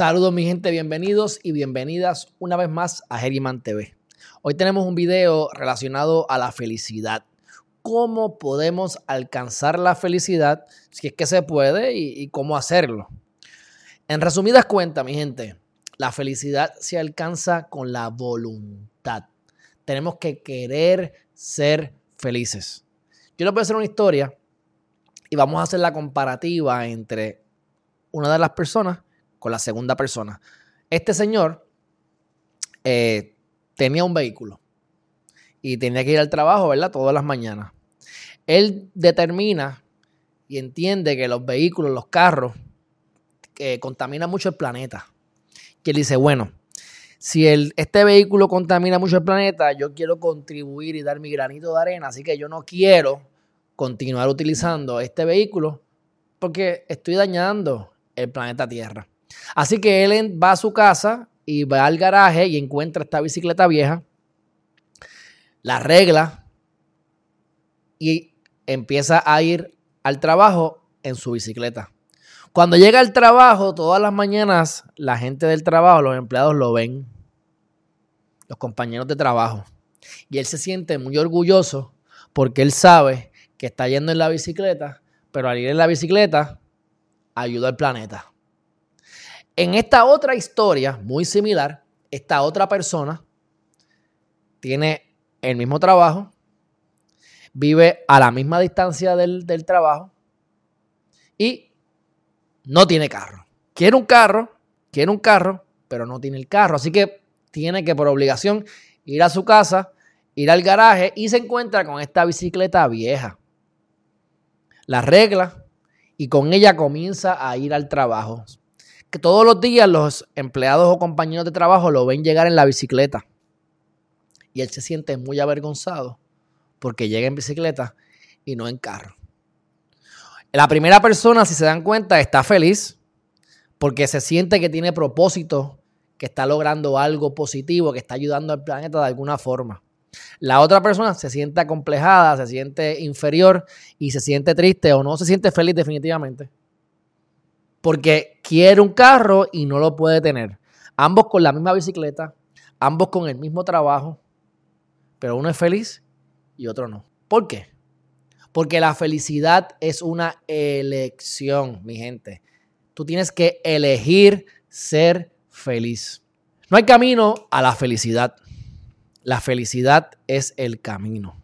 Saludos mi gente, bienvenidos y bienvenidas una vez más a Geriman TV. Hoy tenemos un video relacionado a la felicidad. ¿Cómo podemos alcanzar la felicidad si es que se puede y, y cómo hacerlo? En resumidas cuentas, mi gente, la felicidad se alcanza con la voluntad. Tenemos que querer ser felices. Yo les voy a hacer una historia y vamos a hacer la comparativa entre una de las personas con la segunda persona. Este señor eh, tenía un vehículo y tenía que ir al trabajo, ¿verdad? Todas las mañanas. Él determina y entiende que los vehículos, los carros, eh, contaminan mucho el planeta. Y él dice, bueno, si este vehículo contamina mucho el planeta, yo quiero contribuir y dar mi granito de arena, así que yo no quiero continuar utilizando este vehículo porque estoy dañando el planeta Tierra. Así que él va a su casa y va al garaje y encuentra esta bicicleta vieja, la arregla y empieza a ir al trabajo en su bicicleta. Cuando llega al trabajo, todas las mañanas, la gente del trabajo, los empleados lo ven, los compañeros de trabajo. Y él se siente muy orgulloso porque él sabe que está yendo en la bicicleta, pero al ir en la bicicleta, ayuda al planeta. En esta otra historia, muy similar, esta otra persona tiene el mismo trabajo, vive a la misma distancia del, del trabajo y no tiene carro. Quiere un carro, quiere un carro, pero no tiene el carro. Así que tiene que por obligación ir a su casa, ir al garaje y se encuentra con esta bicicleta vieja. La arregla y con ella comienza a ir al trabajo que todos los días los empleados o compañeros de trabajo lo ven llegar en la bicicleta. Y él se siente muy avergonzado porque llega en bicicleta y no en carro. La primera persona, si se dan cuenta, está feliz porque se siente que tiene propósito, que está logrando algo positivo, que está ayudando al planeta de alguna forma. La otra persona se siente acomplejada, se siente inferior y se siente triste o no se siente feliz definitivamente porque quiere un carro y no lo puede tener. Ambos con la misma bicicleta, ambos con el mismo trabajo, pero uno es feliz y otro no. ¿Por qué? Porque la felicidad es una elección, mi gente. Tú tienes que elegir ser feliz. No hay camino a la felicidad. La felicidad es el camino.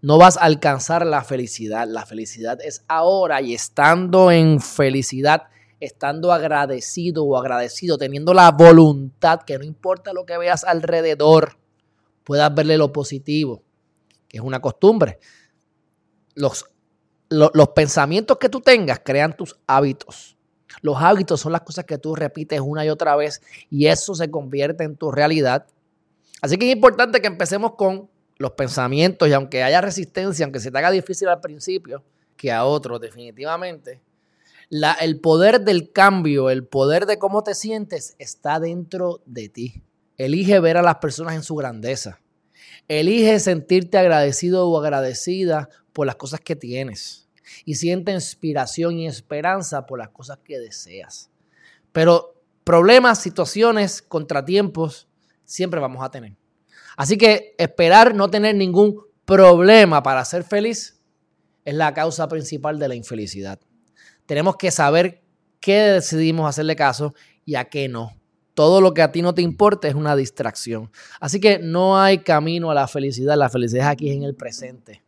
No vas a alcanzar la felicidad. La felicidad es ahora y estando en felicidad estando agradecido o agradecido, teniendo la voluntad que no importa lo que veas alrededor, puedas verle lo positivo, que es una costumbre. Los, los, pensamientos que tú tengas crean tus hábitos. Los hábitos son las cosas que tú repites una y otra vez y eso se convierte en tu realidad. Así que es importante que empecemos con los pensamientos y aunque haya resistencia, aunque se te haga difícil al principio, que a otros definitivamente, el poder del cambio, el poder de cómo te sientes está dentro de ti. Elige ver a las personas en su grandeza. Elige sentirte agradecido o agradecida por las cosas que tienes. Y siente inspiración y esperanza por las cosas que deseas. Pero problemas, situaciones, contratiempos, siempre vamos a tener. Así que esperar no tener ningún problema para ser feliz es la causa principal de la infelicidad tenemos que saber qué decidimos hacerle caso y a qué no. Todo lo que a ti no te importa es una distracción. Así que no hay camino a la felicidad. La felicidad aquí es en el presente.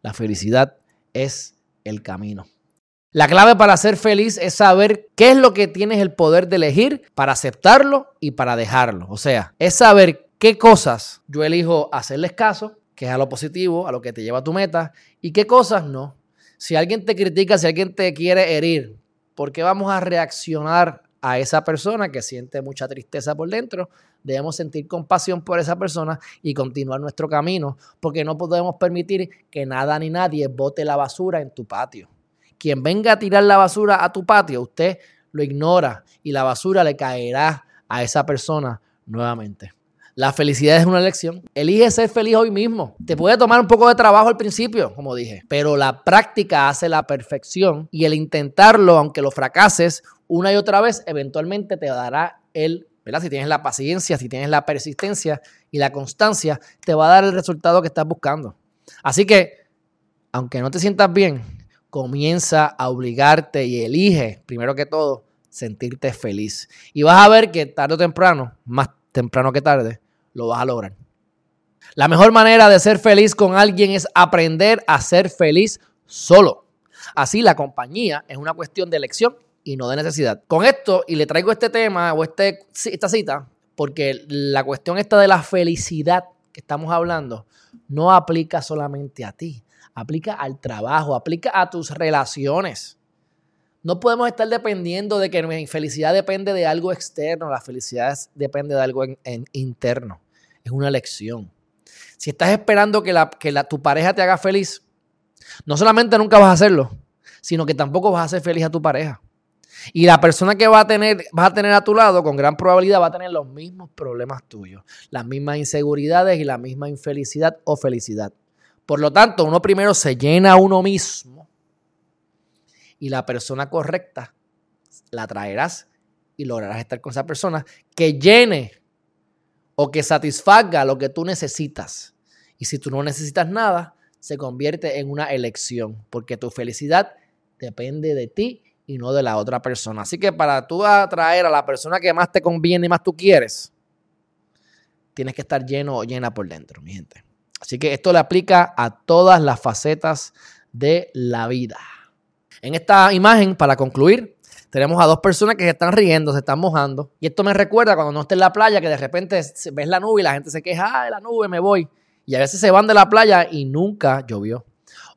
La felicidad es el camino. La clave para ser feliz es saber qué es lo que tienes el poder de elegir para aceptarlo y para dejarlo. O sea, es saber qué cosas yo elijo hacerles caso, que es a lo positivo, a lo que te lleva a tu meta, y qué cosas no. Si alguien te critica, si alguien te quiere herir, ¿por qué vamos a reaccionar a esa persona que siente mucha tristeza por dentro? Debemos sentir compasión por esa persona y continuar nuestro camino, porque no podemos permitir que nada ni nadie bote la basura en tu patio. Quien venga a tirar la basura a tu patio, usted lo ignora y la basura le caerá a esa persona nuevamente. La felicidad es una elección. Elige ser feliz hoy mismo. Te puede tomar un poco de trabajo al principio, como dije, pero la práctica hace la perfección y el intentarlo, aunque lo fracases, una y otra vez, eventualmente te dará el, ¿verdad? Si tienes la paciencia, si tienes la persistencia y la constancia, te va a dar el resultado que estás buscando. Así que, aunque no te sientas bien, comienza a obligarte y elige, primero que todo, sentirte feliz. Y vas a ver que tarde o temprano, más temprano que tarde, lo vas a lograr. La mejor manera de ser feliz con alguien es aprender a ser feliz solo. Así la compañía es una cuestión de elección y no de necesidad. Con esto, y le traigo este tema o este, esta cita, porque la cuestión esta de la felicidad que estamos hablando no aplica solamente a ti, aplica al trabajo, aplica a tus relaciones. No podemos estar dependiendo de que mi felicidad depende de algo externo, la felicidad depende de algo interno. Es una elección. Si estás esperando que, la, que tu pareja te haga feliz, no solamente nunca vas a hacerlo, sino que tampoco vas a ser feliz a tu pareja. Y la persona que va a tener, vas a tener a tu lado, con gran probabilidad va a tener los mismos problemas tuyos, las mismas inseguridades y la misma infelicidad o felicidad. Por lo tanto, uno primero se llena a uno mismo y la persona correcta la traerás y lograrás estar con esa persona que llene o que satisfaga lo que tú necesitas. Y si tú no necesitas nada, se convierte en una elección, porque tu felicidad depende de ti y no de la otra persona. Así que para tú atraer a la persona que más te conviene y más tú quieres, tienes que estar lleno o llena por dentro, mi gente. Así que esto le aplica a todas las facetas de la vida. En esta imagen, para concluir, tenemos a dos personas que se están riendo, se están mojando. Y esto me recuerda cuando no estés en la playa, que de repente ves la nube y la gente se queja, ah, la nube, me voy. Y a veces se van de la playa y nunca llovió.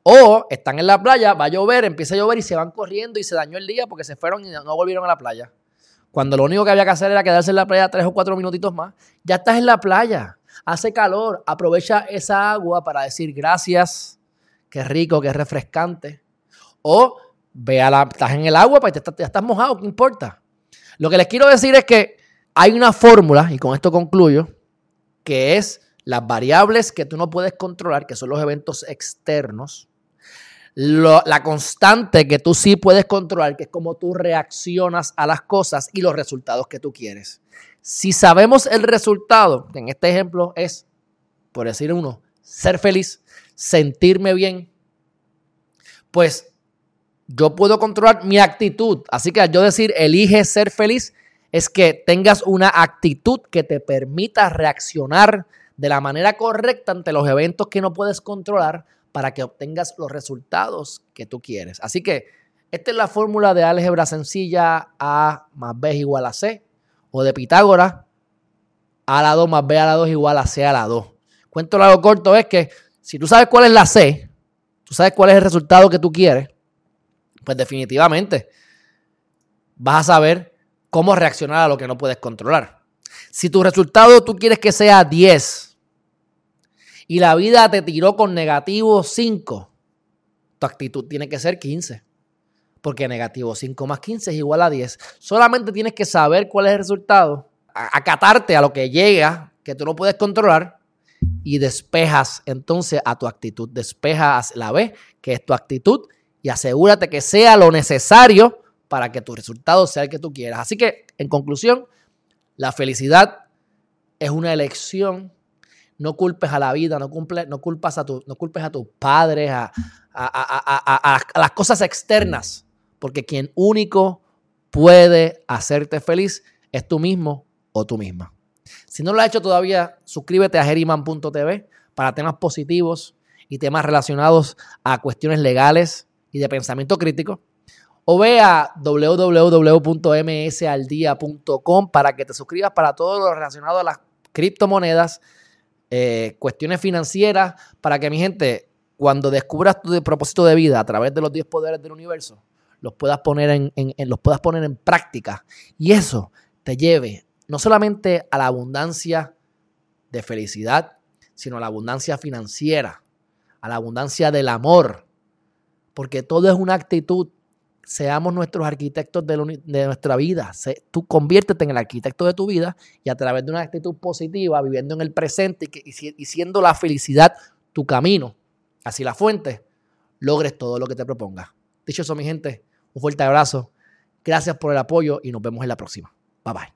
O están en la playa, va a llover, empieza a llover y se van corriendo y se dañó el día porque se fueron y no volvieron a la playa. Cuando lo único que había que hacer era quedarse en la playa tres o cuatro minutitos más. Ya estás en la playa, hace calor, aprovecha esa agua para decir gracias, qué rico, qué refrescante. O ve a la, estás en el agua, pues ya estás mojado, ¿qué importa? Lo que les quiero decir es que hay una fórmula, y con esto concluyo, que es las variables que tú no puedes controlar, que son los eventos externos, la constante que tú sí puedes controlar, que es como tú reaccionas a las cosas y los resultados que tú quieres. Si sabemos el resultado, en este ejemplo es, por decir uno, ser feliz, sentirme bien, pues yo puedo controlar mi actitud. Así que yo decir elige ser feliz, es que tengas una actitud que te permita reaccionar de la manera correcta ante los eventos que no puedes controlar para que obtengas los resultados que tú quieres. Así que esta es la fórmula de álgebra sencilla A más B es igual a C o de Pitágoras A a la 2 más B a la 2 igual a C a la 2. Cuento largo corto es que si tú sabes cuál es la C, tú sabes cuál es el resultado que tú quieres, pues definitivamente vas a saber cómo reaccionar a lo que no puedes controlar. Si tu resultado tú quieres que sea 10, y la vida te tiró con negativo 5, tu actitud tiene que ser 15. Porque negativo 5 más 15 es igual a 10. Solamente tienes que saber cuál es el resultado, acatarte a lo que llega, que tú no puedes controlar, y despejas entonces a tu actitud. Despejas la B, que es tu actitud, y asegúrate que sea lo necesario para que tu resultado sea el que tú quieras. Así que, en conclusión, la felicidad es una elección no culpes a la vida, no, cumple, no, culpas a tu, no culpes a tus padres, a, a, las cosas externas, porque quien único puede hacerte feliz es tú mismo o tú misma. Si no lo has hecho todavía, suscríbete a geriman.tv para temas positivos y temas relacionados a cuestiones legales y de pensamiento crítico. O ve a www.msaldia.com para que te suscribas para todo lo relacionado a las criptomonedas, eh, cuestiones financieras, para que mi gente, cuando descubras tu propósito de vida a través de los 10 poderes del universo, los puedas poner en, los puedas poner en práctica. Y eso te lleve no solamente a la abundancia de felicidad, sino a la abundancia financiera, a la abundancia del amor, porque todo es una actitud seamos nuestros arquitectos de, nuestra vida. tú conviértete en el arquitecto de tu vida y a través de una actitud positiva, viviendo en el presente y, y siendo la felicidad tu camino hacia la fuente, logres todo lo que te propongas. Dicho eso, mi gente, un fuerte abrazo. Gracias por el apoyo y nos vemos en la próxima. Bye bye.